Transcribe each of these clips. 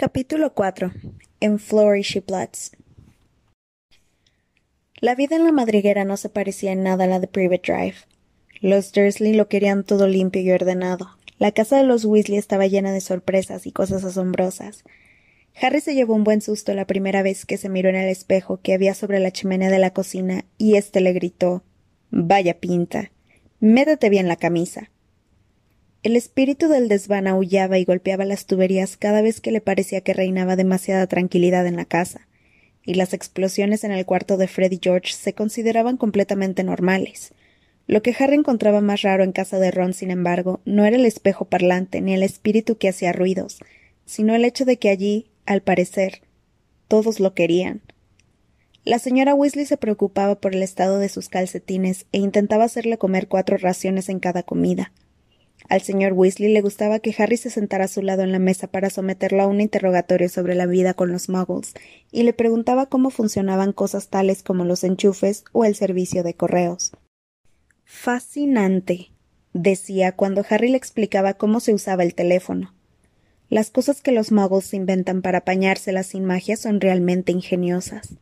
Capítulo 4. En Flourishy Floods. La vida en la madriguera no se parecía en nada a la de Private Drive. Los Dursley lo querían todo limpio y ordenado. La casa de los Weasley estaba llena de sorpresas y cosas asombrosas. Harry se llevó un buen susto la primera vez que se miró en el espejo que había sobre la chimenea de la cocina y éste le gritó Vaya pinta. Métete bien la camisa. El espíritu del desván aullaba y golpeaba las tuberías cada vez que le parecía que reinaba demasiada tranquilidad en la casa, y las explosiones en el cuarto de Fred y George se consideraban completamente normales. Lo que Harry encontraba más raro en casa de Ron, sin embargo, no era el espejo parlante ni el espíritu que hacía ruidos, sino el hecho de que allí, al parecer, todos lo querían. La señora Weasley se preocupaba por el estado de sus calcetines e intentaba hacerle comer cuatro raciones en cada comida. Al señor Weasley le gustaba que Harry se sentara a su lado en la mesa para someterlo a un interrogatorio sobre la vida con los muggles, y le preguntaba cómo funcionaban cosas tales como los enchufes o el servicio de correos. Fascinante, decía cuando Harry le explicaba cómo se usaba el teléfono. Las cosas que los muggles inventan para apañárselas sin magia son realmente ingeniosas.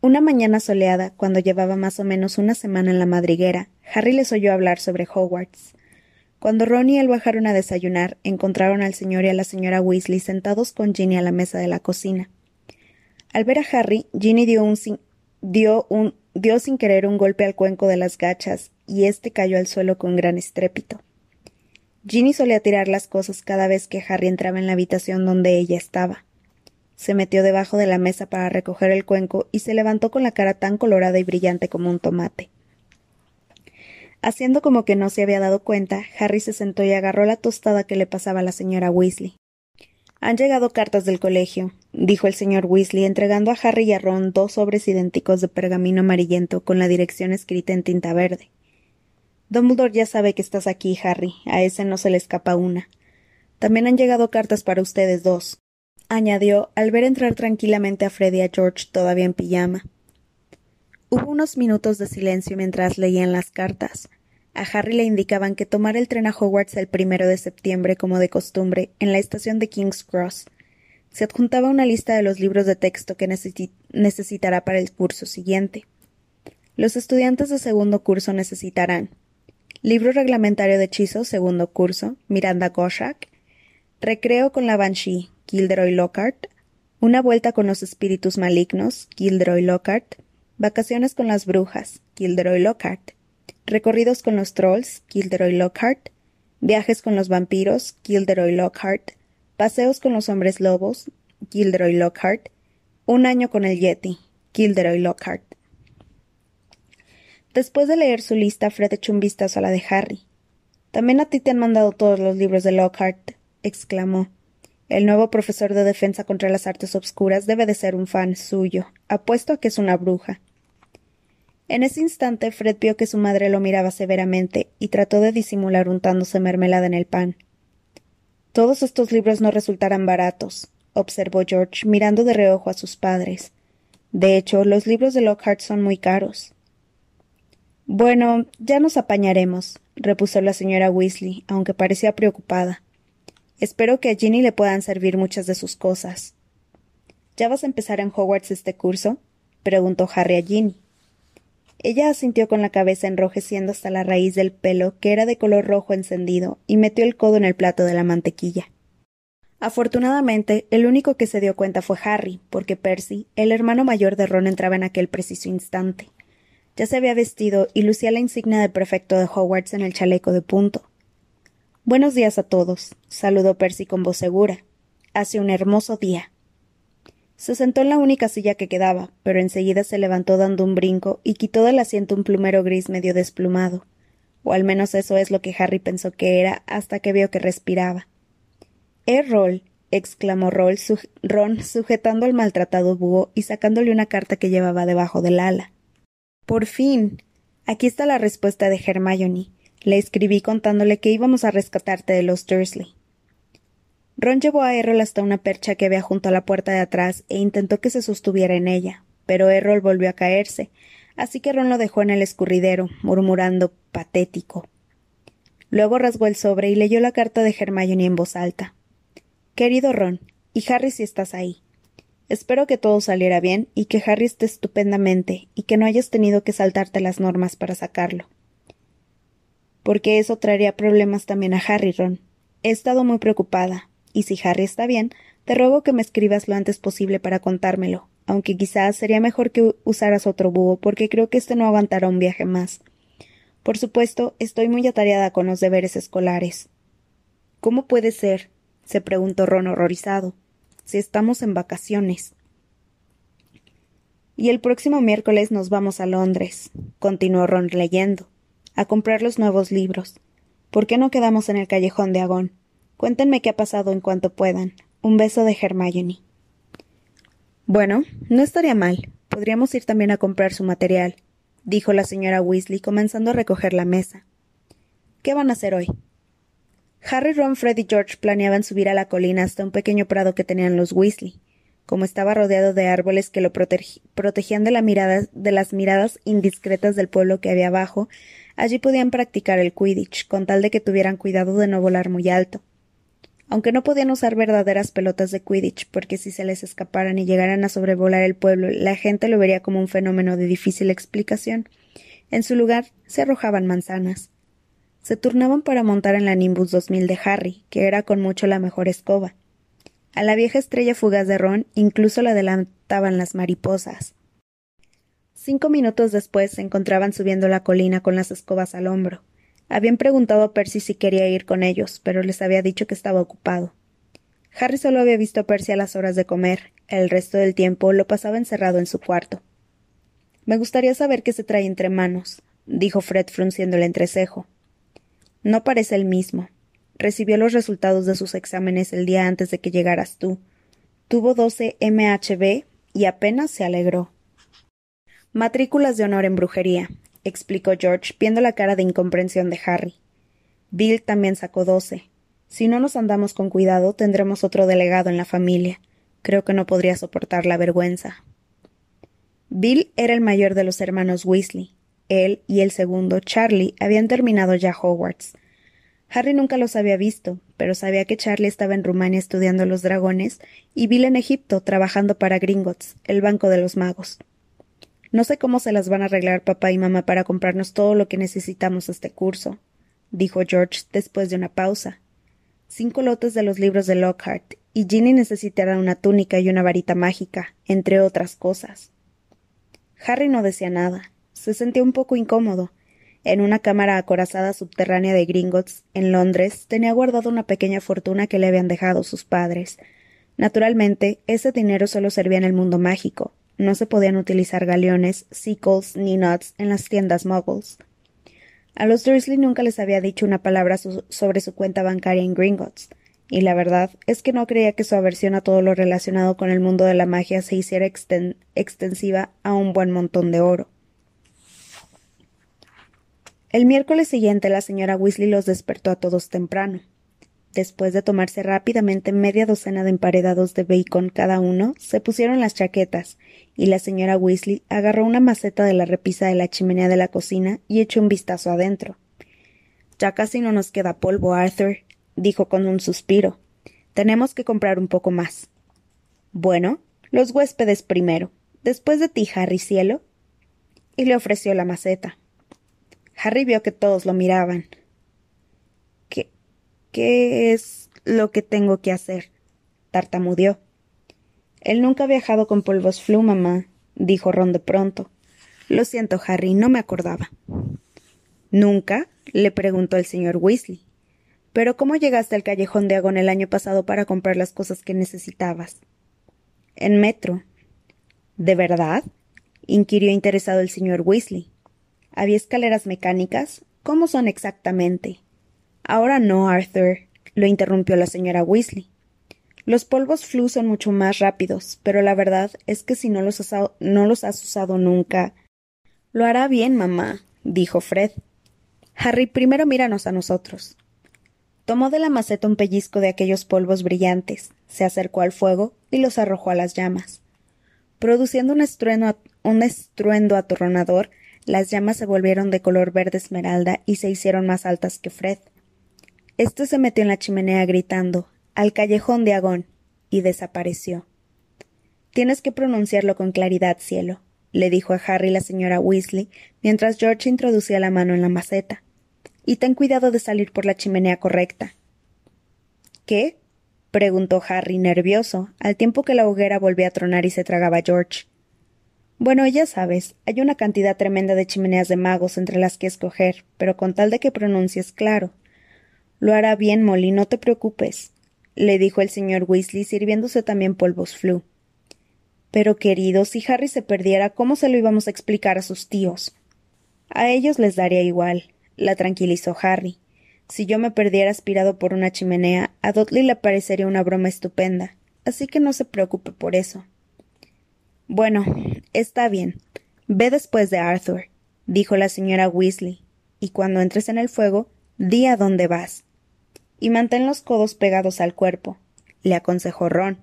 Una mañana soleada, cuando llevaba más o menos una semana en la madriguera, Harry les oyó hablar sobre Hogwarts. Cuando Ron y él bajaron a desayunar, encontraron al señor y a la señora Weasley sentados con Ginny a la mesa de la cocina. Al ver a Harry, Ginny dio, un sin, dio, dio sin querer un golpe al cuenco de las gachas, y éste cayó al suelo con gran estrépito. Ginny solía tirar las cosas cada vez que Harry entraba en la habitación donde ella estaba. Se metió debajo de la mesa para recoger el cuenco y se levantó con la cara tan colorada y brillante como un tomate. Haciendo como que no se había dado cuenta, Harry se sentó y agarró la tostada que le pasaba la señora Weasley. Han llegado cartas del colegio, dijo el señor Weasley, entregando a Harry y a Ron dos sobres idénticos de pergamino amarillento con la dirección escrita en tinta verde. Dumbledore ya sabe que estás aquí, Harry. A ese no se le escapa una. También han llegado cartas para ustedes dos, añadió al ver entrar tranquilamente a Fred y a George todavía en pijama. Hubo unos minutos de silencio mientras leían las cartas. A Harry le indicaban que tomara el tren a Hogwarts el primero de septiembre, como de costumbre, en la estación de King's Cross. Se adjuntaba una lista de los libros de texto que necesitará para el curso siguiente. Los estudiantes de segundo curso necesitarán libro reglamentario de hechizos, segundo curso, Miranda Goshak, recreo con la Banshee, Gilderoy Lockhart, una vuelta con los espíritus malignos, Gilderoy Lockhart, Vacaciones con las brujas, Gilderoy Lockhart. Recorridos con los trolls, Gilderoy Lockhart. Viajes con los vampiros, Gilderoy Lockhart. Paseos con los hombres lobos, Gilderoy Lockhart. Un año con el Yeti, Gilderoy Lockhart. Después de leer su lista, Fred echó un vistazo a la de Harry. También a ti te han mandado todos los libros de Lockhart, exclamó. El nuevo profesor de defensa contra las artes obscuras debe de ser un fan suyo. Apuesto a que es una bruja. En ese instante Fred vio que su madre lo miraba severamente y trató de disimular untándose mermelada en el pan. Todos estos libros no resultarán baratos, observó George, mirando de reojo a sus padres. De hecho, los libros de Lockhart son muy caros. Bueno, ya nos apañaremos, repuso la señora Weasley, aunque parecía preocupada. Espero que a Ginny le puedan servir muchas de sus cosas. ¿Ya vas a empezar en Hogwarts este curso? preguntó Harry a Ginny. Ella asintió con la cabeza enrojeciendo hasta la raíz del pelo, que era de color rojo encendido, y metió el codo en el plato de la mantequilla. Afortunadamente, el único que se dio cuenta fue Harry, porque Percy, el hermano mayor de Ron, entraba en aquel preciso instante. Ya se había vestido y lucía la insignia de prefecto de Hogwarts en el chaleco de punto. Buenos días a todos, saludó Percy con voz segura. Hace un hermoso día. Se sentó en la única silla que quedaba, pero enseguida se levantó dando un brinco y quitó del asiento un plumero gris medio desplumado. O al menos eso es lo que Harry pensó que era hasta que vio que respiraba. ¡Eh, Roll! exclamó Roll, Ron sujetando al maltratado búho y sacándole una carta que llevaba debajo del ala. Por fin. Aquí está la respuesta de Hermione. Le escribí contándole que íbamos a rescatarte de los Dursley. Ron llevó a Errol hasta una percha que había junto a la puerta de atrás e intentó que se sostuviera en ella, pero Errol volvió a caerse, así que Ron lo dejó en el escurridero, murmurando patético. Luego rasgó el sobre y leyó la carta de Hermione en voz alta. Querido Ron, Y Harry si estás ahí. Espero que todo saliera bien y que Harry esté estupendamente y que no hayas tenido que saltarte las normas para sacarlo. Porque eso traería problemas también a Harry, Ron. He estado muy preocupada, y si Harry está bien, te ruego que me escribas lo antes posible para contármelo, aunque quizás sería mejor que usaras otro búho, porque creo que este no aguantará un viaje más. Por supuesto, estoy muy atareada con los deberes escolares. ¿Cómo puede ser? se preguntó Ron horrorizado si estamos en vacaciones. Y el próximo miércoles nos vamos a Londres, continuó Ron leyendo, a comprar los nuevos libros. ¿Por qué no quedamos en el callejón de Agón? Cuéntenme qué ha pasado en cuanto puedan. Un beso de Hermione. Bueno, no estaría mal. Podríamos ir también a comprar su material, dijo la señora Weasley, comenzando a recoger la mesa. ¿Qué van a hacer hoy? Harry, Ron, Fred y George planeaban subir a la colina hasta un pequeño prado que tenían los Weasley. Como estaba rodeado de árboles que lo protegían de, de las miradas indiscretas del pueblo que había abajo, allí podían practicar el Quidditch, con tal de que tuvieran cuidado de no volar muy alto. Aunque no podían usar verdaderas pelotas de Quidditch, porque si se les escaparan y llegaran a sobrevolar el pueblo, la gente lo vería como un fenómeno de difícil explicación. En su lugar se arrojaban manzanas se turnaban para montar en la Nimbus 2000 de Harry, que era con mucho la mejor escoba. A la vieja estrella fugaz de Ron incluso la adelantaban las mariposas. Cinco minutos después se encontraban subiendo la colina con las escobas al hombro. Habían preguntado a Percy si quería ir con ellos, pero les había dicho que estaba ocupado. Harry solo había visto a Percy a las horas de comer, el resto del tiempo lo pasaba encerrado en su cuarto. Me gustaría saber qué se trae entre manos, dijo Fred frunciendo el entrecejo. No parece el mismo. Recibió los resultados de sus exámenes el día antes de que llegaras tú. Tuvo 12 MHB y apenas se alegró. Matrículas de honor en brujería, explicó George, viendo la cara de incomprensión de Harry. Bill también sacó doce. Si no nos andamos con cuidado, tendremos otro delegado en la familia. Creo que no podría soportar la vergüenza. Bill era el mayor de los hermanos Weasley. Él y el segundo, Charlie, habían terminado ya Hogwarts. Harry nunca los había visto, pero sabía que Charlie estaba en Rumania estudiando los dragones y Bill en Egipto trabajando para Gringotts, el banco de los magos. No sé cómo se las van a arreglar papá y mamá para comprarnos todo lo que necesitamos este curso, dijo George después de una pausa. Cinco lotes de los libros de Lockhart, y Ginny necesitará una túnica y una varita mágica, entre otras cosas. Harry no decía nada se sentía un poco incómodo. En una cámara acorazada subterránea de Gringotts, en Londres, tenía guardado una pequeña fortuna que le habían dejado sus padres. Naturalmente, ese dinero solo servía en el mundo mágico. No se podían utilizar galeones, sickles ni nuts en las tiendas muggles. A los Dursley nunca les había dicho una palabra sobre su cuenta bancaria en Gringotts, y la verdad es que no creía que su aversión a todo lo relacionado con el mundo de la magia se hiciera extensiva a un buen montón de oro. El miércoles siguiente la señora Weasley los despertó a todos temprano. Después de tomarse rápidamente media docena de emparedados de bacon cada uno, se pusieron las chaquetas, y la señora Weasley agarró una maceta de la repisa de la chimenea de la cocina y echó un vistazo adentro. Ya casi no nos queda polvo, Arthur, dijo con un suspiro. Tenemos que comprar un poco más. Bueno, los huéspedes primero. Después de ti, Harry Cielo. Y le ofreció la maceta. Harry vio que todos lo miraban. ¿Qué, es lo que tengo que hacer? tartamudeó. Él nunca ha viajado con polvos flu, mamá, dijo Ron de pronto. Lo siento, Harry, no me acordaba. ¿Nunca? le preguntó el señor Weasley. ¿Pero cómo llegaste al callejón de Agón el año pasado para comprar las cosas que necesitabas? En metro. ¿De verdad? inquirió interesado el señor Weasley. ¿Había escaleras mecánicas? ¿Cómo son exactamente? Ahora no, Arthur, lo interrumpió la señora Weasley. Los polvos flu son mucho más rápidos, pero la verdad es que si no los, has, usado nunca. Lo hará bien, mamá, dijo Fred. Harry, primero míranos a nosotros. Tomó de la maceta un pellizco de aquellos polvos brillantes, se acercó al fuego y los arrojó a las llamas. Produciendo un estruendo, un estruendo atorronador, las llamas se volvieron de color verde esmeralda y se hicieron más altas que Fred. Este se metió en la chimenea gritando Al callejón de Agón. y desapareció. Tienes que pronunciarlo con claridad, cielo, le dijo a Harry la señora Weasley mientras George introducía la mano en la maceta. Y ten cuidado de salir por la chimenea correcta. ¿Qué? preguntó Harry, nervioso, al tiempo que la hoguera volvía a tronar y se tragaba George. Bueno, ya sabes, hay una cantidad tremenda de chimeneas de magos entre las que escoger, pero con tal de que pronuncies claro. Lo hará bien, Molly, no te preocupes, le dijo el señor Weasley, sirviéndose también polvos flu. Pero, querido, si Harry se perdiera, ¿cómo se lo íbamos a explicar a sus tíos? A ellos les daría igual, la tranquilizó Harry. Si yo me perdiera aspirado por una chimenea, a Dudley le parecería una broma estupenda, así que no se preocupe por eso. Bueno, está bien. Ve después de Arthur, dijo la señora Weasley, y cuando entres en el fuego, di a dónde vas. Y mantén los codos pegados al cuerpo, le aconsejó Ron.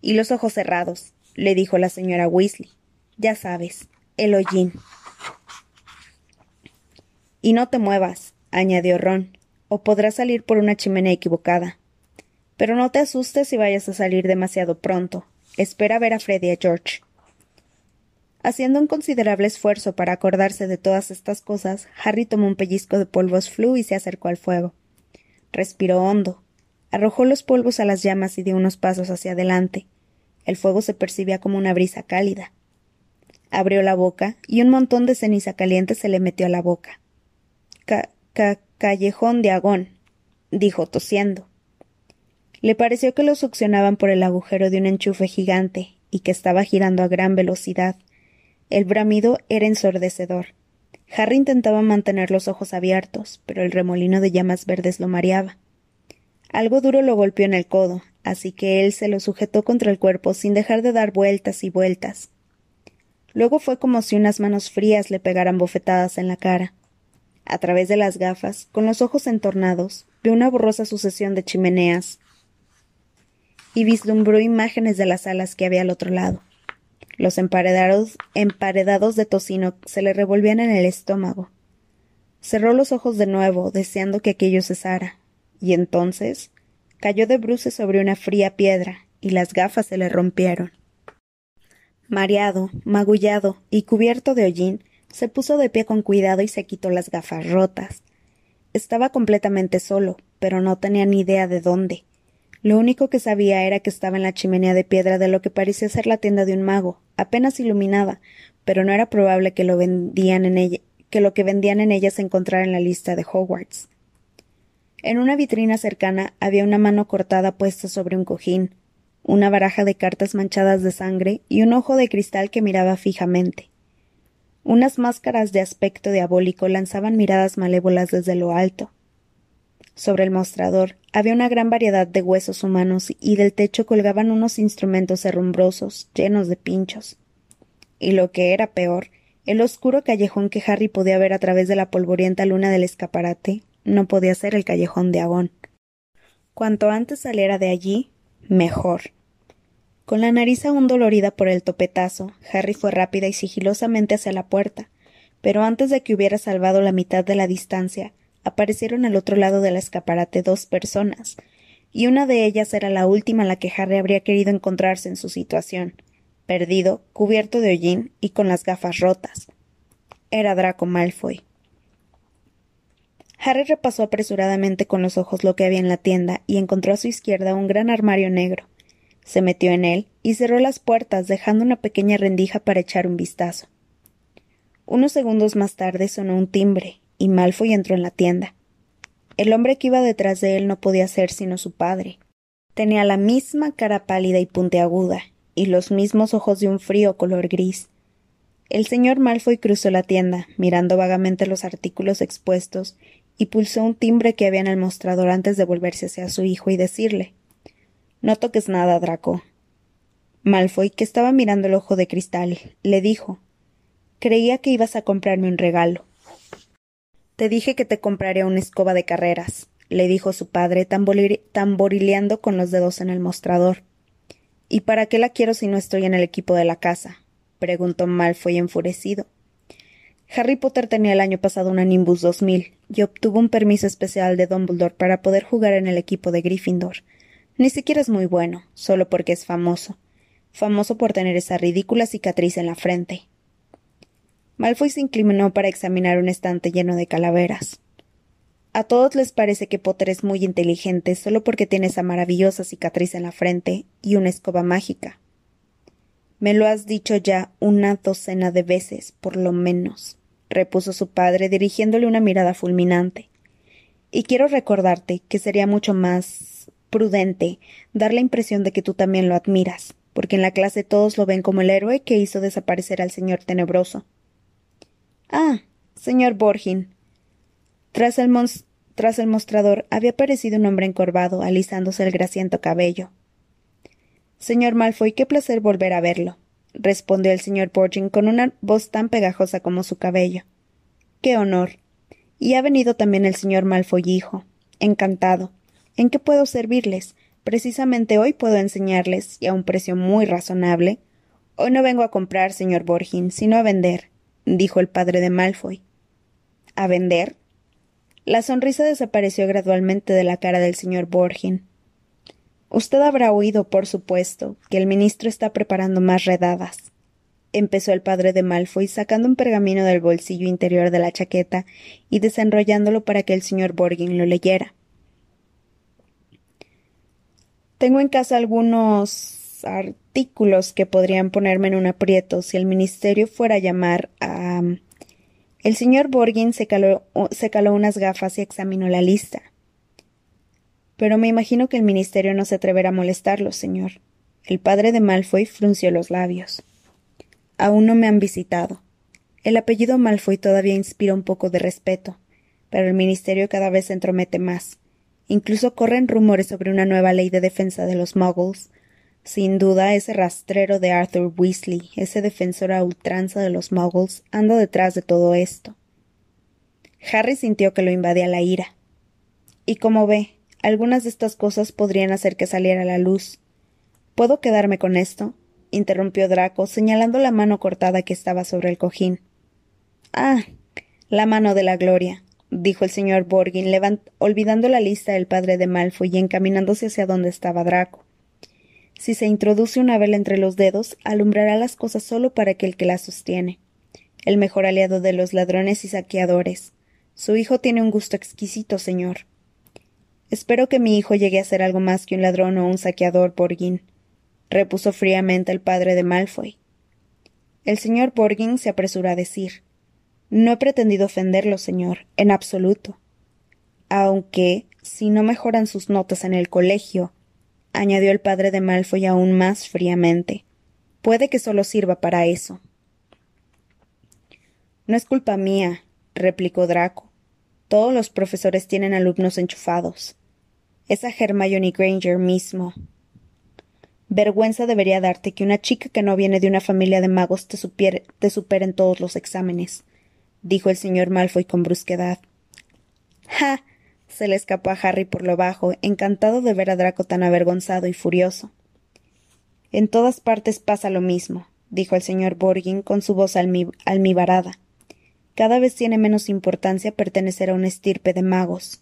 Y los ojos cerrados, le dijo la señora Weasley. Ya sabes, el hollín. Y no te muevas, añadió Ron, o podrás salir por una chimenea equivocada. Pero no te asustes si vayas a salir demasiado pronto. Espera ver a Freddy y a George. Haciendo un considerable esfuerzo para acordarse de todas estas cosas, Harry tomó un pellizco de polvos flu y se acercó al fuego. Respiró hondo. Arrojó los polvos a las llamas y dio unos pasos hacia adelante. El fuego se percibía como una brisa cálida. Abrió la boca y un montón de ceniza caliente se le metió a la boca. Ca, ca callejón de Agón, dijo tosiendo. Le pareció que lo succionaban por el agujero de un enchufe gigante y que estaba girando a gran velocidad. El bramido era ensordecedor. Harry intentaba mantener los ojos abiertos, pero el remolino de llamas verdes lo mareaba. Algo duro lo golpeó en el codo, así que él se lo sujetó contra el cuerpo sin dejar de dar vueltas y vueltas. Luego fue como si unas manos frías le pegaran bofetadas en la cara. A través de las gafas, con los ojos entornados, vio una borrosa sucesión de chimeneas y vislumbró imágenes de las alas que había al otro lado. Los emparedados, emparedados de tocino se le revolvían en el estómago. Cerró los ojos de nuevo, deseando que aquello cesara, y entonces cayó de bruces sobre una fría piedra, y las gafas se le rompieron. Mareado, magullado y cubierto de hollín, se puso de pie con cuidado y se quitó las gafas rotas. Estaba completamente solo, pero no tenía ni idea de dónde. Lo único que sabía era que estaba en la chimenea de piedra de lo que parecía ser la tienda de un mago, apenas iluminada, pero no era probable que lo vendían en ella, que lo que vendían en ella se encontrara en la lista de Hogwarts. En una vitrina cercana había una mano cortada puesta sobre un cojín, una baraja de cartas manchadas de sangre y un ojo de cristal que miraba fijamente. Unas máscaras de aspecto diabólico lanzaban miradas malévolas desde lo alto. Sobre el mostrador había una gran variedad de huesos humanos y del techo colgaban unos instrumentos herrumbrosos, llenos de pinchos. Y lo que era peor, el oscuro callejón que Harry podía ver a través de la polvorienta luna del escaparate no podía ser el callejón de Agón. Cuanto antes saliera de allí, mejor. Con la nariz aún dolorida por el topetazo, Harry fue rápida y sigilosamente hacia la puerta, pero antes de que hubiera salvado la mitad de la distancia, aparecieron al otro lado del escaparate dos personas, y una de ellas era la última a la que Harry habría querido encontrarse en su situación, perdido, cubierto de hollín y con las gafas rotas. Era Draco Malfoy. Harry repasó apresuradamente con los ojos lo que había en la tienda y encontró a su izquierda un gran armario negro. Se metió en él y cerró las puertas, dejando una pequeña rendija para echar un vistazo. Unos segundos más tarde sonó un timbre, y Malfoy entró en la tienda. El hombre que iba detrás de él no podía ser sino su padre. Tenía la misma cara pálida y puntiaguda, y los mismos ojos de un frío color gris. El señor Malfoy cruzó la tienda, mirando vagamente los artículos expuestos, y pulsó un timbre que había en el mostrador antes de volverse hacia su hijo y decirle No toques nada, Draco. Malfoy, que estaba mirando el ojo de cristal, le dijo Creía que ibas a comprarme un regalo. Te dije que te compraría una escoba de carreras, le dijo su padre, tamborileando con los dedos en el mostrador. ¿Y para qué la quiero si no estoy en el equipo de la casa? preguntó Malfoy enfurecido. Harry Potter tenía el año pasado una Nimbus 2000 y obtuvo un permiso especial de Dumbledore para poder jugar en el equipo de Gryffindor. Ni siquiera es muy bueno, solo porque es famoso. Famoso por tener esa ridícula cicatriz en la frente. Malfoy se inclinó para examinar un estante lleno de calaveras. A todos les parece que Potter es muy inteligente solo porque tiene esa maravillosa cicatriz en la frente y una escoba mágica. Me lo has dicho ya una docena de veces, por lo menos, repuso su padre, dirigiéndole una mirada fulminante. Y quiero recordarte que sería mucho más prudente dar la impresión de que tú también lo admiras, porque en la clase todos lo ven como el héroe que hizo desaparecer al señor tenebroso. Ah, señor Borgin. Tras el, tras el mostrador había aparecido un hombre encorvado, alisándose el grasiento cabello. Señor Malfoy, qué placer volver a verlo, respondió el señor Borgin con una voz tan pegajosa como su cabello. Qué honor. Y ha venido también el señor Malfoy hijo. Encantado. ¿En qué puedo servirles? Precisamente hoy puedo enseñarles, y a un precio muy razonable. Hoy no vengo a comprar, señor Borgin, sino a vender dijo el padre de Malfoy. ¿A vender? La sonrisa desapareció gradualmente de la cara del señor Borgin. Usted habrá oído, por supuesto, que el ministro está preparando más redadas. Empezó el padre de Malfoy sacando un pergamino del bolsillo interior de la chaqueta y desenrollándolo para que el señor Borgin lo leyera. Tengo en casa algunos artículos que podrían ponerme en un aprieto si el ministerio fuera a llamar a. El señor Borgin se caló, se caló unas gafas y examinó la lista. Pero me imagino que el ministerio no se atreverá a molestarlo, señor. El padre de Malfoy frunció los labios. Aún no me han visitado. El apellido Malfoy todavía inspira un poco de respeto, pero el ministerio cada vez se entromete más. Incluso corren rumores sobre una nueva ley de defensa de los muggles, sin duda, ese rastrero de Arthur Weasley, ese defensor a ultranza de los muggles, anda detrás de todo esto. Harry sintió que lo invadía la ira. Y como ve, algunas de estas cosas podrían hacer que saliera a la luz. ¿Puedo quedarme con esto? interrumpió Draco, señalando la mano cortada que estaba sobre el cojín. Ah, la mano de la gloria, dijo el señor Borgin, olvidando la lista del padre de Malfoy y encaminándose hacia donde estaba Draco. Si se introduce una vela entre los dedos, alumbrará las cosas solo para aquel que las sostiene. El mejor aliado de los ladrones y saqueadores. Su hijo tiene un gusto exquisito, señor. Espero que mi hijo llegue a ser algo más que un ladrón o un saqueador, Borgin, repuso fríamente el padre de Malfoy. El señor Borgin se apresuró a decir No he pretendido ofenderlo, señor, en absoluto. Aunque, si no mejoran sus notas en el colegio, añadió el padre de Malfoy aún más fríamente. Puede que solo sirva para eso. No es culpa mía, replicó Draco. Todos los profesores tienen alumnos enchufados. Esa Hermione Granger mismo. Vergüenza debería darte que una chica que no viene de una familia de magos te, te supere en todos los exámenes, dijo el señor Malfoy con brusquedad. ¡Ja! Se le escapó a Harry por lo bajo, encantado de ver a Draco tan avergonzado y furioso. En todas partes pasa lo mismo, dijo el señor Borgin con su voz almibarada. Cada vez tiene menos importancia pertenecer a una estirpe de magos.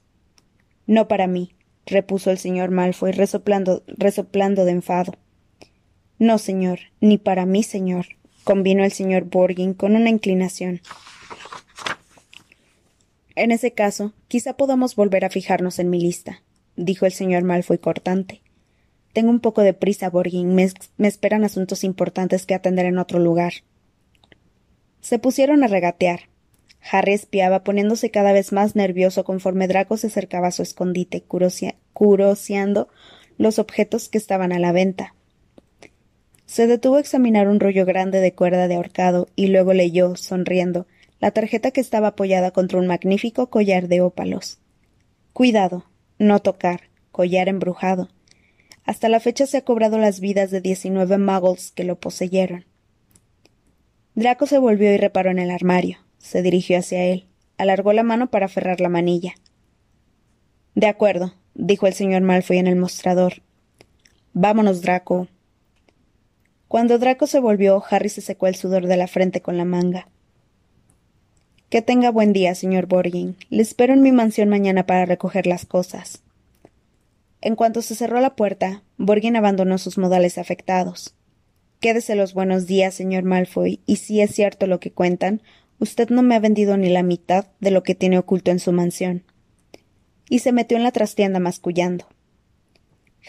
No para mí, repuso el señor Malfoy, resoplando, resoplando de enfado. No, señor, ni para mí, señor, convino el señor Borgin con una inclinación. En ese caso, quizá podamos volver a fijarnos en mi lista, dijo el señor Malfoy cortante. Tengo un poco de prisa, Borgin. Me, esperan asuntos importantes que atender en otro lugar. Se pusieron a regatear. Harry espiaba, poniéndose cada vez más nervioso conforme Draco se acercaba a su escondite, curoseando los objetos que estaban a la venta. Se detuvo a examinar un rollo grande de cuerda de ahorcado y luego leyó, sonriendo, la tarjeta que estaba apoyada contra un magnífico collar de ópalos. Cuidado, no tocar, collar embrujado. Hasta la fecha se ha cobrado las vidas de diecinueve muggles que lo poseyeron. Draco se volvió y reparó en el armario. Se dirigió hacia él. Alargó la mano para aferrar la manilla. De acuerdo, dijo el señor Malfoy en el mostrador. Vámonos, Draco. Cuando Draco se volvió, Harry se secó el sudor de la frente con la manga. Que tenga buen día, señor Borgin. Le espero en mi mansión mañana para recoger las cosas. En cuanto se cerró la puerta, Borgin abandonó sus modales afectados. Quédese los buenos días, señor Malfoy, y si es cierto lo que cuentan, usted no me ha vendido ni la mitad de lo que tiene oculto en su mansión. Y se metió en la trastienda mascullando.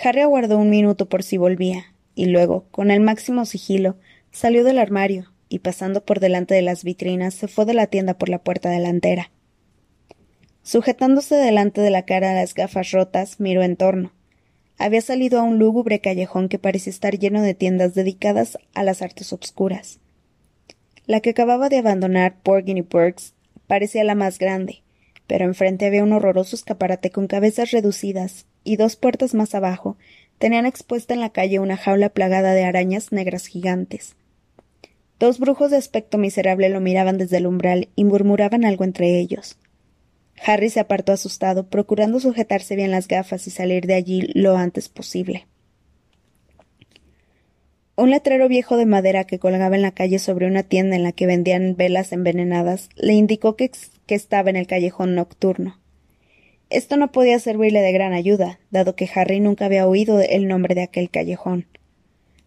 Harry aguardó un minuto por si volvía, y luego, con el máximo sigilo, salió del armario y pasando por delante de las vitrinas se fue de la tienda por la puerta delantera. Sujetándose delante de la cara las gafas rotas, miró en torno. Había salido a un lúgubre callejón que parecía estar lleno de tiendas dedicadas a las artes obscuras. La que acababa de abandonar Porgin y Burks parecía la más grande, pero enfrente había un horroroso escaparate con cabezas reducidas, y dos puertas más abajo tenían expuesta en la calle una jaula plagada de arañas negras gigantes. Dos brujos de aspecto miserable lo miraban desde el umbral y murmuraban algo entre ellos. Harry se apartó asustado, procurando sujetarse bien las gafas y salir de allí lo antes posible. Un letrero viejo de madera que colgaba en la calle sobre una tienda en la que vendían velas envenenadas le indicó que, que estaba en el callejón nocturno. Esto no podía servirle de gran ayuda, dado que Harry nunca había oído el nombre de aquel callejón.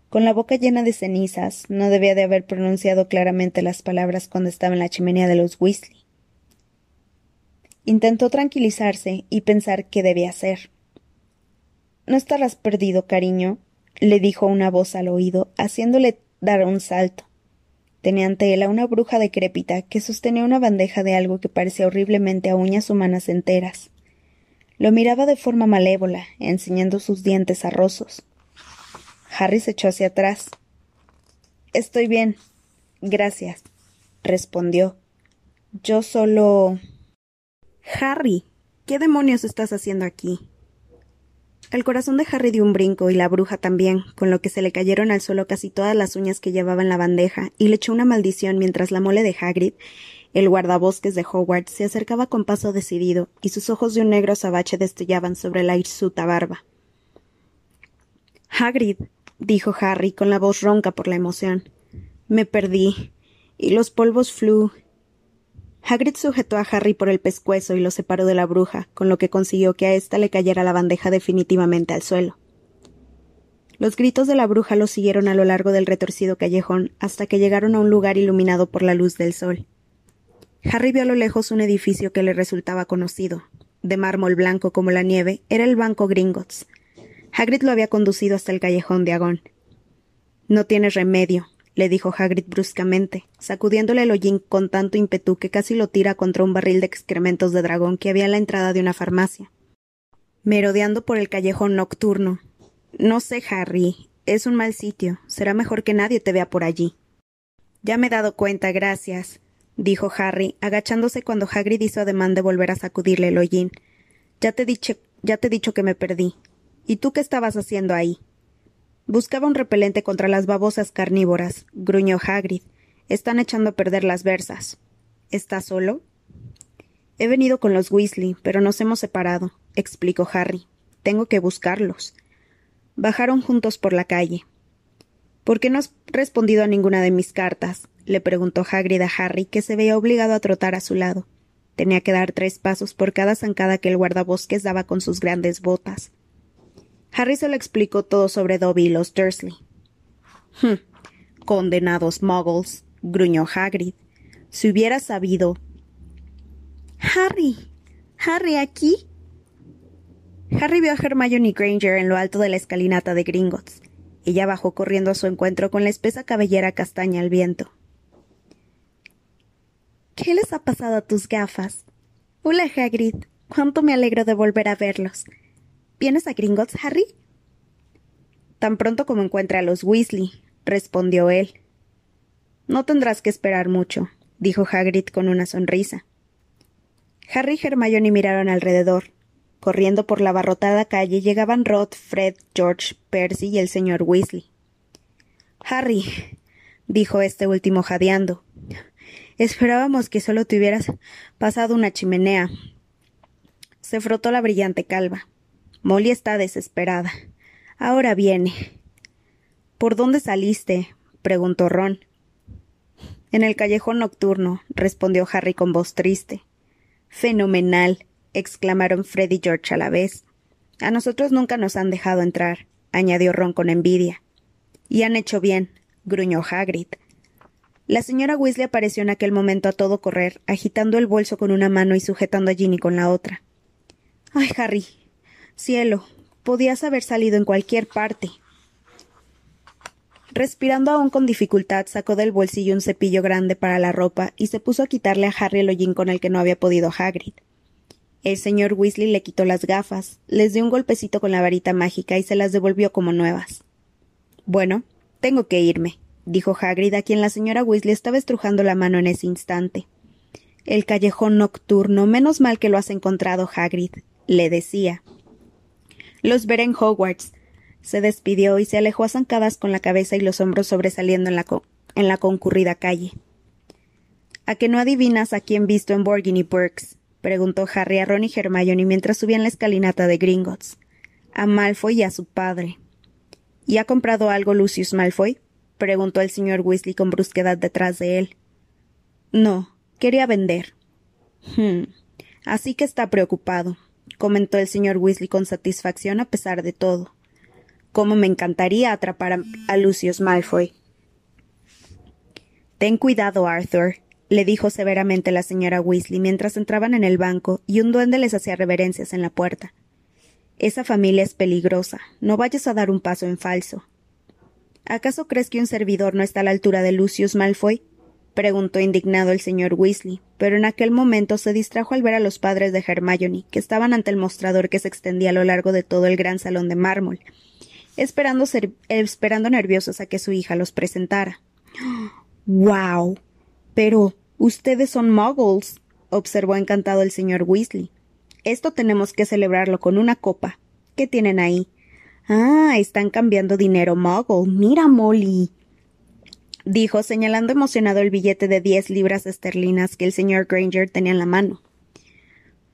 Con la boca llena de cenizas, no debía de haber pronunciado claramente las palabras cuando estaba en la chimenea de los Weasley. Intentó tranquilizarse y pensar qué debía hacer. No estarás perdido, cariño, le dijo una voz al oído, haciéndole dar un salto. Tenía ante él a una bruja decrépita que sostenía una bandeja de algo que parecía horriblemente a uñas humanas enteras. Lo miraba de forma malévola, enseñando sus dientes arrosos. Harry se echó hacia atrás. Estoy bien. Gracias. respondió. Yo solo. Harry. ¿Qué demonios estás haciendo aquí? El corazón de Harry dio un brinco y la bruja también, con lo que se le cayeron al suelo casi todas las uñas que llevaba en la bandeja, y le echó una maldición mientras la mole de Hagrid el guardabosques de Howard se acercaba con paso decidido, y sus ojos de un negro azabache destellaban sobre la hirsuta barba. Hagrid, dijo Harry con la voz ronca por la emoción. Me perdí. Y los polvos flu. Hagrid sujetó a Harry por el pescuezo y lo separó de la bruja, con lo que consiguió que a ésta le cayera la bandeja definitivamente al suelo. Los gritos de la bruja los siguieron a lo largo del retorcido callejón hasta que llegaron a un lugar iluminado por la luz del sol. Harry vio a lo lejos un edificio que le resultaba conocido. De mármol blanco como la nieve, era el Banco Gringotts. Hagrid lo había conducido hasta el callejón de Agón. No tienes remedio, le dijo Hagrid bruscamente, sacudiéndole el hollín con tanto ímpetu que casi lo tira contra un barril de excrementos de dragón que había a la entrada de una farmacia. Merodeando por el callejón nocturno. No sé, Harry. Es un mal sitio. Será mejor que nadie te vea por allí. Ya me he dado cuenta, gracias dijo Harry, agachándose cuando Hagrid hizo ademán de volver a sacudirle el hollín. Ya te, ya te he dicho que me perdí. ¿Y tú qué estabas haciendo ahí? Buscaba un repelente contra las babosas carnívoras, gruñó Hagrid. Están echando a perder las versas. ¿Estás solo? He venido con los Weasley, pero nos hemos separado, explicó Harry. Tengo que buscarlos. Bajaron juntos por la calle. ¿Por qué no has respondido a ninguna de mis cartas? le preguntó Hagrid a Harry, que se veía obligado a trotar a su lado. Tenía que dar tres pasos por cada zancada que el guardabosques daba con sus grandes botas. Harry se lo explicó todo sobre Dobby y los Dursley. Hm, condenados muggles, gruñó Hagrid. Si hubiera sabido. Harry. Harry aquí. Harry vio a Hermione Granger en lo alto de la escalinata de Gringotts. Ella bajó corriendo a su encuentro con la espesa cabellera castaña al viento. ¿Qué les ha pasado a tus gafas? Hola, Hagrid. Cuánto me alegro de volver a verlos. ¿Vienes a Gringotts, Harry? Tan pronto como encuentre a los Weasley, respondió él. No tendrás que esperar mucho, dijo Hagrid con una sonrisa. Harry y Hermione miraron alrededor. Corriendo por la abarrotada calle llegaban Rod, Fred, George, Percy y el señor Weasley. Harry, dijo este último jadeando, Esperábamos que solo te hubieras pasado una chimenea. Se frotó la brillante calva. Molly está desesperada. Ahora viene. ¿Por dónde saliste? preguntó Ron. En el callejón nocturno, respondió Harry con voz triste. Fenomenal, exclamaron Fred y George a la vez. A nosotros nunca nos han dejado entrar, añadió Ron con envidia. Y han hecho bien, gruñó Hagrid. La señora Weasley apareció en aquel momento a todo correr, agitando el bolso con una mano y sujetando a Ginny con la otra. Ay, Harry. Cielo. Podías haber salido en cualquier parte. Respirando aún con dificultad, sacó del bolsillo un cepillo grande para la ropa y se puso a quitarle a Harry el hollín con el que no había podido Hagrid. El señor Weasley le quitó las gafas, les dio un golpecito con la varita mágica y se las devolvió como nuevas. Bueno, tengo que irme, dijo Hagrid, a quien la señora Weasley estaba estrujando la mano en ese instante. El callejón nocturno, menos mal que lo has encontrado, Hagrid, le decía. Los veré en Hogwarts. Se despidió y se alejó a zancadas con la cabeza y los hombros sobresaliendo en la, en la concurrida calle. ¿A que no adivinas a quién visto en Borgin y Burks? preguntó Harry a Ron y Hermione mientras subían la escalinata de Gringotts. A Malfoy y a su padre. ¿Y ha comprado algo Lucius Malfoy? preguntó el señor Weasley con brusquedad detrás de él. No, quería vender. Hmm. Así que está preocupado, comentó el señor Weasley con satisfacción a pesar de todo. Cómo me encantaría atrapar a, a Lucius Malfoy. Ten cuidado, Arthur, le dijo severamente la señora Weasley mientras entraban en el banco y un duende les hacía reverencias en la puerta. Esa familia es peligrosa. No vayas a dar un paso en falso. ¿Acaso crees que un servidor no está a la altura de Lucius Malfoy? Preguntó indignado el señor Weasley, pero en aquel momento se distrajo al ver a los padres de Hermione, que estaban ante el mostrador que se extendía a lo largo de todo el gran salón de mármol, esperando, nerviosos a que su hija los presentara. ¡Wow! Pero ustedes son muggles, observó encantado el señor Weasley. Esto tenemos que celebrarlo con una copa. ¿Qué tienen ahí? Ah, están cambiando dinero muggle. Mira, Molly. Dijo, señalando emocionado el billete de diez libras esterlinas que el señor Granger tenía en la mano.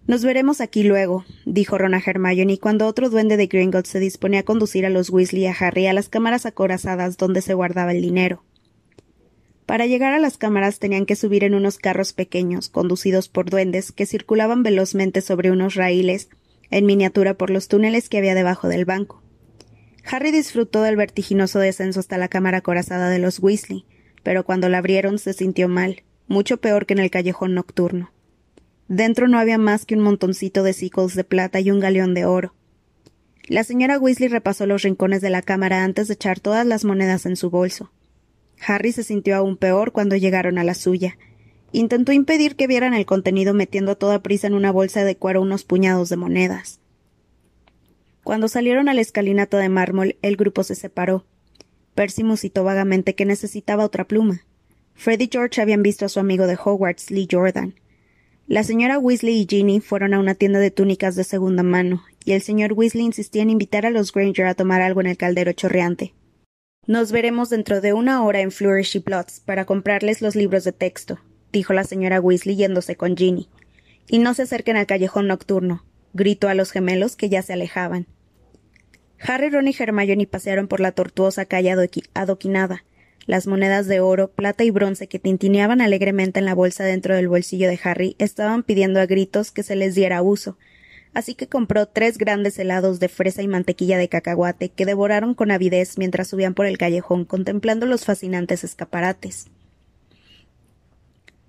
Nos veremos aquí luego, dijo Ron a Hermione cuando otro duende de Gringotts se disponía a conducir a los Weasley y a Harry a las cámaras acorazadas donde se guardaba el dinero. Para llegar a las cámaras tenían que subir en unos carros pequeños, conducidos por duendes, que circulaban velozmente sobre unos raíles, en miniatura por los túneles que había debajo del banco. Harry disfrutó del vertiginoso descenso hasta la cámara corazada de los Weasley, pero cuando la abrieron se sintió mal, mucho peor que en el callejón nocturno. Dentro no había más que un montoncito de sickles de plata y un galeón de oro. La señora Weasley repasó los rincones de la cámara antes de echar todas las monedas en su bolso. Harry se sintió aún peor cuando llegaron a la suya. Intentó impedir que vieran el contenido metiendo a toda prisa en una bolsa de cuero unos puñados de monedas. Cuando salieron al escalinata de mármol, el grupo se separó. Percy musitó vagamente que necesitaba otra pluma. Fred y George habían visto a su amigo de Hogwarts, Lee Jordan. La señora Weasley y Ginny fueron a una tienda de túnicas de segunda mano, y el señor Weasley insistía en invitar a los Granger a tomar algo en el caldero chorreante. Nos veremos dentro de una hora en Flourish y Plots para comprarles los libros de texto, dijo la señora Weasley yéndose con Ginny. Y no se acerquen al callejón nocturno, gritó a los gemelos que ya se alejaban. Harry, Ron y Hermione pasearon por la tortuosa calle adoquinada. Las monedas de oro, plata y bronce que tintineaban alegremente en la bolsa dentro del bolsillo de Harry estaban pidiendo a gritos que se les diera uso, así que compró tres grandes helados de fresa y mantequilla de cacahuate que devoraron con avidez mientras subían por el callejón contemplando los fascinantes escaparates.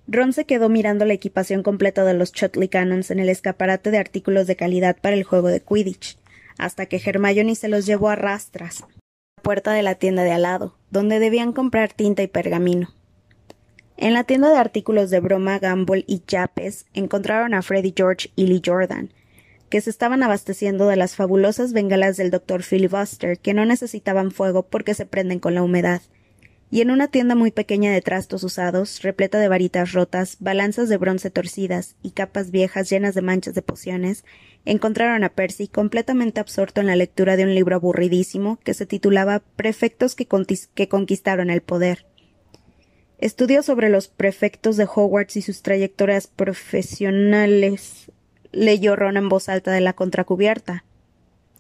Ron se quedó mirando la equipación completa de los Chotley Cannons en el escaparate de artículos de calidad para el juego de Quidditch, hasta que Hermione se los llevó a rastras a la puerta de la tienda de al lado, donde debían comprar tinta y pergamino. En la tienda de artículos de broma, Gamble y Yapes encontraron a Freddy George y Lee Jordan, que se estaban abasteciendo de las fabulosas bengalas del doctor Filibuster, que no necesitaban fuego porque se prenden con la humedad. Y en una tienda muy pequeña de trastos usados, repleta de varitas rotas, balanzas de bronce torcidas y capas viejas llenas de manchas de pociones, encontraron a Percy completamente absorto en la lectura de un libro aburridísimo que se titulaba Prefectos que, conquistaron el poder. Estudió sobre los prefectos de Hogwarts y sus trayectorias profesionales leyó Ron en voz alta de la contracubierta.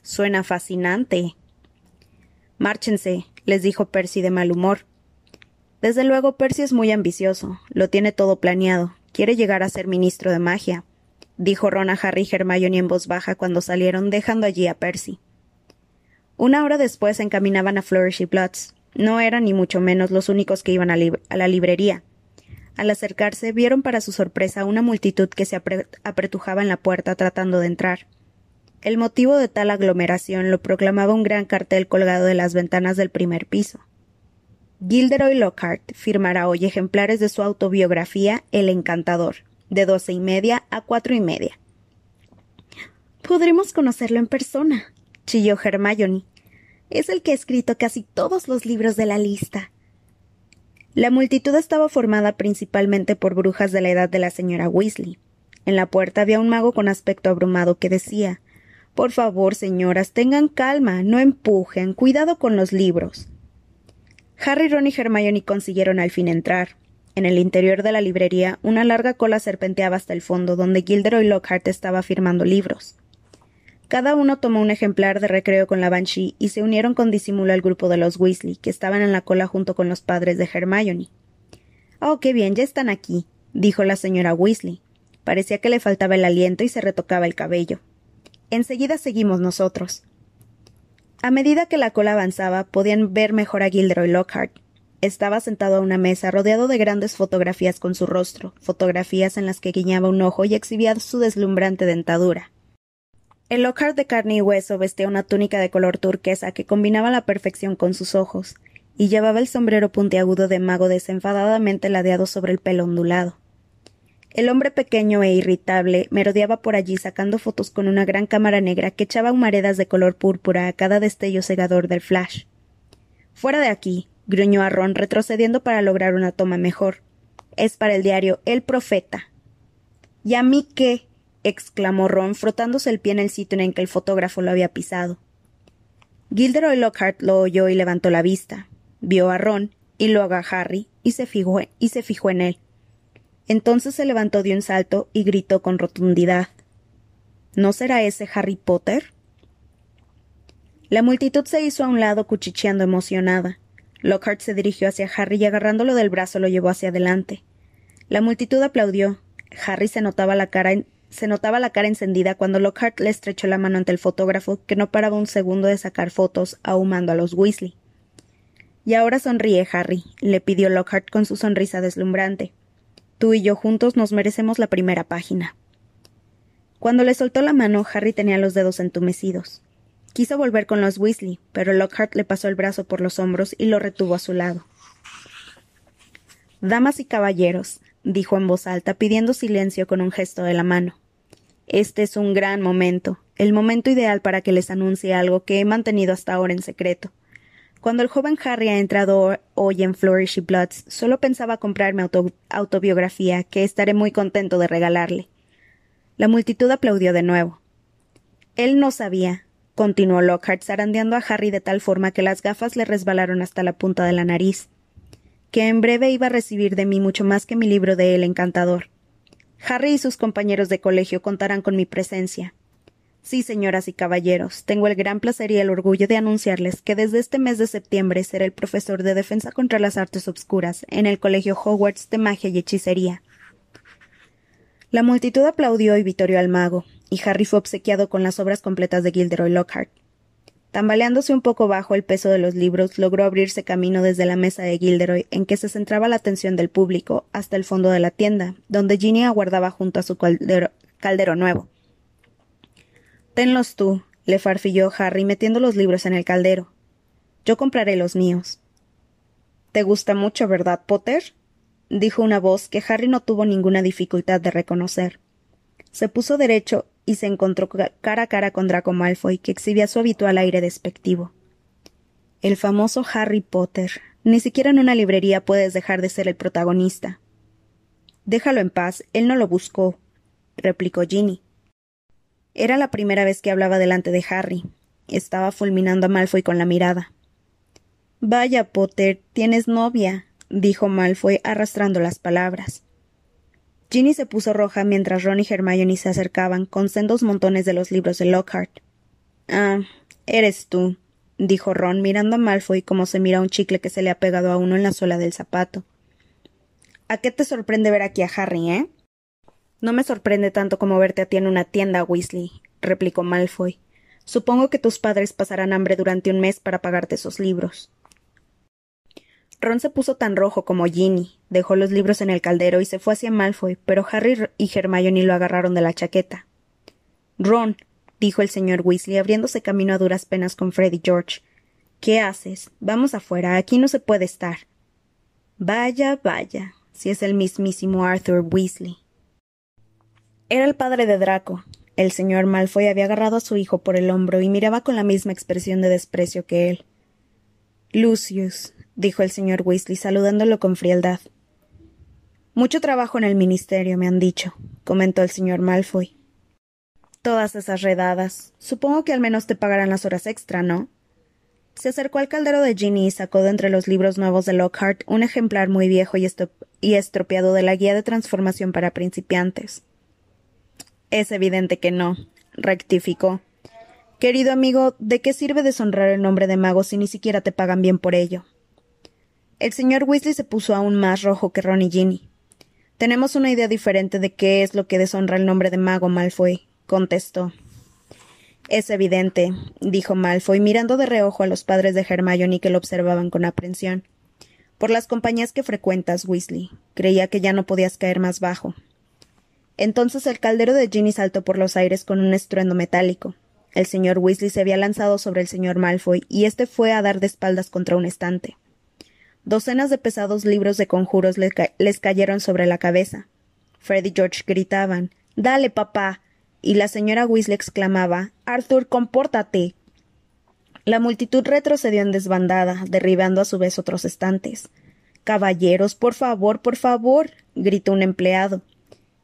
Suena fascinante. Márchense, les dijo Percy de mal humor. Desde luego, Percy es muy ambicioso, lo tiene todo planeado, quiere llegar a ser ministro de magia. dijo Ron a Harry y Hermione en voz baja cuando salieron, dejando allí a Percy. Una hora después se encaminaban a Flourish y Bloods. No eran ni mucho menos los únicos que iban a, la librería. Al acercarse, vieron para su sorpresa una multitud que se apretujaba en la puerta tratando de entrar. El motivo de tal aglomeración lo proclamaba un gran cartel colgado de las ventanas del primer piso. Gilderoy Lockhart firmará hoy ejemplares de su autobiografía El Encantador, de doce y media a cuatro y media. Podremos conocerlo en persona, chilló Hermione. Es el que ha escrito casi todos los libros de la lista. La multitud estaba formada principalmente por brujas de la edad de la señora Weasley. En la puerta había un mago con aspecto abrumado que decía Por favor, señoras, tengan calma, no empujen, cuidado con los libros. Harry, Ron y Hermione consiguieron al fin entrar. En el interior de la librería, una larga cola serpenteaba hasta el fondo, donde Gilderoy Lockhart estaba firmando libros. Cada uno tomó un ejemplar de recreo con la Banshee y se unieron con disimulo al grupo de los Weasley, que estaban en la cola junto con los padres de Hermione. Oh, qué bien, ya están aquí, dijo la señora Weasley. Parecía que le faltaba el aliento y se retocaba el cabello. Enseguida seguimos nosotros. A medida que la cola avanzaba, podían ver mejor a Gilderoy Lockhart. Estaba sentado a una mesa, rodeado de grandes fotografías con su rostro, fotografías en las que guiñaba un ojo y exhibía su deslumbrante dentadura. El Lockhart de carne y hueso vestía una túnica de color turquesa que combinaba la perfección con sus ojos, y llevaba el sombrero puntiagudo de mago desenfadadamente ladeado sobre el pelo ondulado. El hombre pequeño e irritable merodeaba por allí sacando fotos con una gran cámara negra que echaba humaredas de color púrpura a cada destello cegador del flash. Fuera de aquí, gruñó a Ron retrocediendo para lograr una toma mejor. Es para el diario El Profeta. ¿Y a mí qué? exclamó Ron, frotándose el pie en el sitio en que el fotógrafo lo había pisado. Gilderoy Lockhart lo oyó y levantó la vista. Vio a Ron y luego a Harry y se fijó, y se fijó en él. Entonces se levantó de un salto y gritó con rotundidad ¿No será ese Harry Potter? La multitud se hizo a un lado cuchicheando emocionada. Lockhart se dirigió hacia Harry y agarrándolo del brazo lo llevó hacia adelante. La multitud aplaudió. Harry se notaba la cara se notaba la cara encendida cuando Lockhart le estrechó la mano ante el fotógrafo, que no paraba un segundo de sacar fotos, ahumando a los Weasley. Y ahora sonríe, Harry, le pidió Lockhart con su sonrisa deslumbrante. Tú y yo juntos nos merecemos la primera página. Cuando le soltó la mano, Harry tenía los dedos entumecidos. Quiso volver con los Weasley, pero Lockhart le pasó el brazo por los hombros y lo retuvo a su lado. Damas y caballeros, dijo en voz alta, pidiendo silencio con un gesto de la mano. Este es un gran momento, el momento ideal para que les anuncie algo que he mantenido hasta ahora en secreto. Cuando el joven Harry ha entrado hoy en Flourish y Bloods, solo pensaba comprarme autobiografía, que estaré muy contento de regalarle. La multitud aplaudió de nuevo. Él no sabía, continuó Lockhart zarandeando a Harry de tal forma que las gafas le resbalaron hasta la punta de la nariz, que en breve iba a recibir de mí mucho más que mi libro de El encantador. Harry y sus compañeros de colegio contarán con mi presencia. Sí, señoras y caballeros, tengo el gran placer y el orgullo de anunciarles que desde este mes de septiembre seré el profesor de defensa contra las artes obscuras en el Colegio Hogwarts de Magia y Hechicería. La multitud aplaudió y vitorió al mago, y Harry fue obsequiado con las obras completas de Gilderoy Lockhart. Tambaleándose un poco bajo el peso de los libros, logró abrirse camino desde la mesa de Gilderoy, en que se centraba la atención del público, hasta el fondo de la tienda, donde Ginny aguardaba junto a su caldero nuevo. Tenlos tú, le farfilló Harry metiendo los libros en el caldero. Yo compraré los míos. ¿Te gusta mucho, verdad, Potter? dijo una voz que Harry no tuvo ninguna dificultad de reconocer. Se puso derecho y se encontró cara a cara con Draco Malfoy, que exhibía su habitual aire despectivo. El famoso Harry Potter. Ni siquiera en una librería puedes dejar de ser el protagonista. Déjalo en paz, él no lo buscó, replicó Ginny. Era la primera vez que hablaba delante de Harry. Estaba fulminando a Malfoy con la mirada. Vaya, Potter, tienes novia, dijo Malfoy arrastrando las palabras. Ginny se puso roja mientras Ron y Hermione se acercaban con sendos montones de los libros de Lockhart. Ah, eres tú, dijo Ron mirando a Malfoy como se mira un chicle que se le ha pegado a uno en la suela del zapato. ¿A qué te sorprende ver aquí a Harry, eh? No me sorprende tanto como verte a ti en una tienda, Weasley, replicó Malfoy. Supongo que tus padres pasarán hambre durante un mes para pagarte esos libros. Ron se puso tan rojo como Ginny, dejó los libros en el caldero y se fue hacia Malfoy, pero Harry y Hermione lo agarraron de la chaqueta. Ron, dijo el señor Weasley, abriéndose camino a duras penas con Fred y George. ¿Qué haces? Vamos afuera. Aquí no se puede estar. Vaya, vaya, si es el mismísimo Arthur Weasley. Era el padre de Draco. El señor Malfoy había agarrado a su hijo por el hombro y miraba con la misma expresión de desprecio que él. Lucius, dijo el señor Weasley, saludándolo con frialdad. Mucho trabajo en el ministerio, me han dicho, comentó el señor Malfoy. Todas esas redadas. Supongo que al menos te pagarán las horas extra, ¿no? Se acercó al caldero de Ginny y sacó de entre los libros nuevos de Lockhart un ejemplar muy viejo y, y estropeado de la guía de transformación para principiantes. Es evidente que no, rectificó. Querido amigo, ¿de qué sirve deshonrar el nombre de mago si ni siquiera te pagan bien por ello? El señor Weasley se puso aún más rojo que Ron y Ginny. Tenemos una idea diferente de qué es lo que deshonra el nombre de mago, Malfoy, contestó. Es evidente, dijo Malfoy, mirando de reojo a los padres de Hermione que lo observaban con aprensión. Por las compañías que frecuentas, Weasley. Creía que ya no podías caer más bajo. Entonces el caldero de Ginny saltó por los aires con un estruendo metálico. El señor Weasley se había lanzado sobre el señor Malfoy y éste fue a dar de espaldas contra un estante. Docenas de pesados libros de conjuros les cayeron sobre la cabeza. Fred y George gritaban Dale, papá y la señora Weasley exclamaba Arthur, compórtate. La multitud retrocedió en desbandada, derribando a su vez otros estantes. Caballeros, por favor, por favor. gritó un empleado.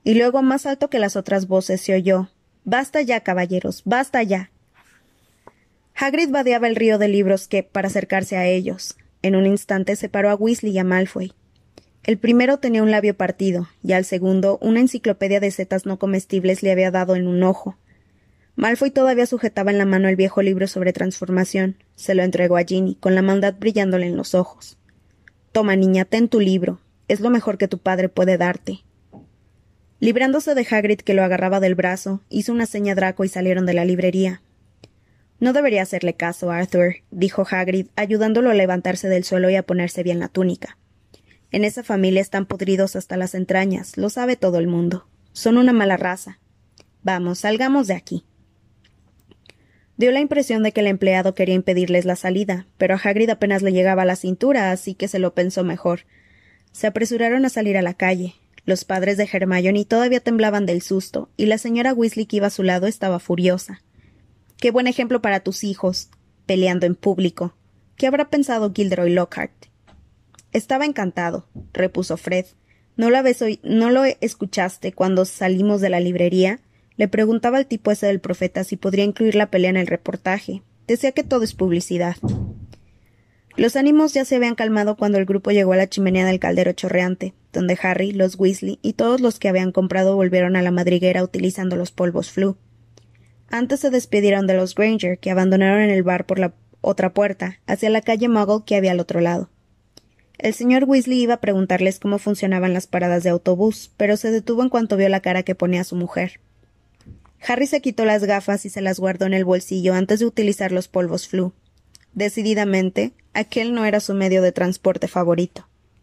Y luego, más alto que las otras voces, se oyó Basta ya, caballeros, basta ya. Hagrid vadeaba el río de libros que, para acercarse a ellos, en un instante separó a Weasley y a Malfoy. El primero tenía un labio partido, y al segundo una enciclopedia de setas no comestibles le había dado en un ojo. Malfoy todavía sujetaba en la mano el viejo libro sobre transformación. Se lo entregó a Ginny, con la maldad brillándole en los ojos. Toma, niña, ten tu libro. Es lo mejor que tu padre puede darte. Librándose de Hagrid, que lo agarraba del brazo, hizo una seña a Draco y salieron de la librería. No debería hacerle caso, Arthur, dijo Hagrid, ayudándolo a levantarse del suelo y a ponerse bien la túnica. En esa familia están podridos hasta las entrañas, lo sabe todo el mundo. Son una mala raza. Vamos, salgamos de aquí. Dio la impresión de que el empleado quería impedirles la salida, pero a Hagrid apenas le llegaba a la cintura, así que se lo pensó mejor. Se apresuraron a salir a la calle. Los padres de Hermione todavía temblaban del susto, y la señora Weasley que iba a su lado estaba furiosa. Qué buen ejemplo para tus hijos, peleando en público. ¿Qué habrá pensado Gilderoy Lockhart? Estaba encantado, repuso Fred. ¿No lo, ¿No lo escuchaste cuando salimos de la librería? Le preguntaba al tipo ese del profeta si podría incluir la pelea en el reportaje. Decía que todo es publicidad. Los ánimos ya se habían calmado cuando el grupo llegó a la chimenea del caldero chorreante, donde Harry, los Weasley y todos los que habían comprado volvieron a la madriguera utilizando los polvos flu. Antes se despidieron de los Granger, que abandonaron el bar por la otra puerta, hacia la calle Muggle que había al otro lado. El señor Weasley iba a preguntarles cómo funcionaban las paradas de autobús, pero se detuvo en cuanto vio la cara que ponía su mujer. Harry se quitó las gafas y se las guardó en el bolsillo antes de utilizar los polvos flu. Decididamente, aquel no era su medio de transporte favorito.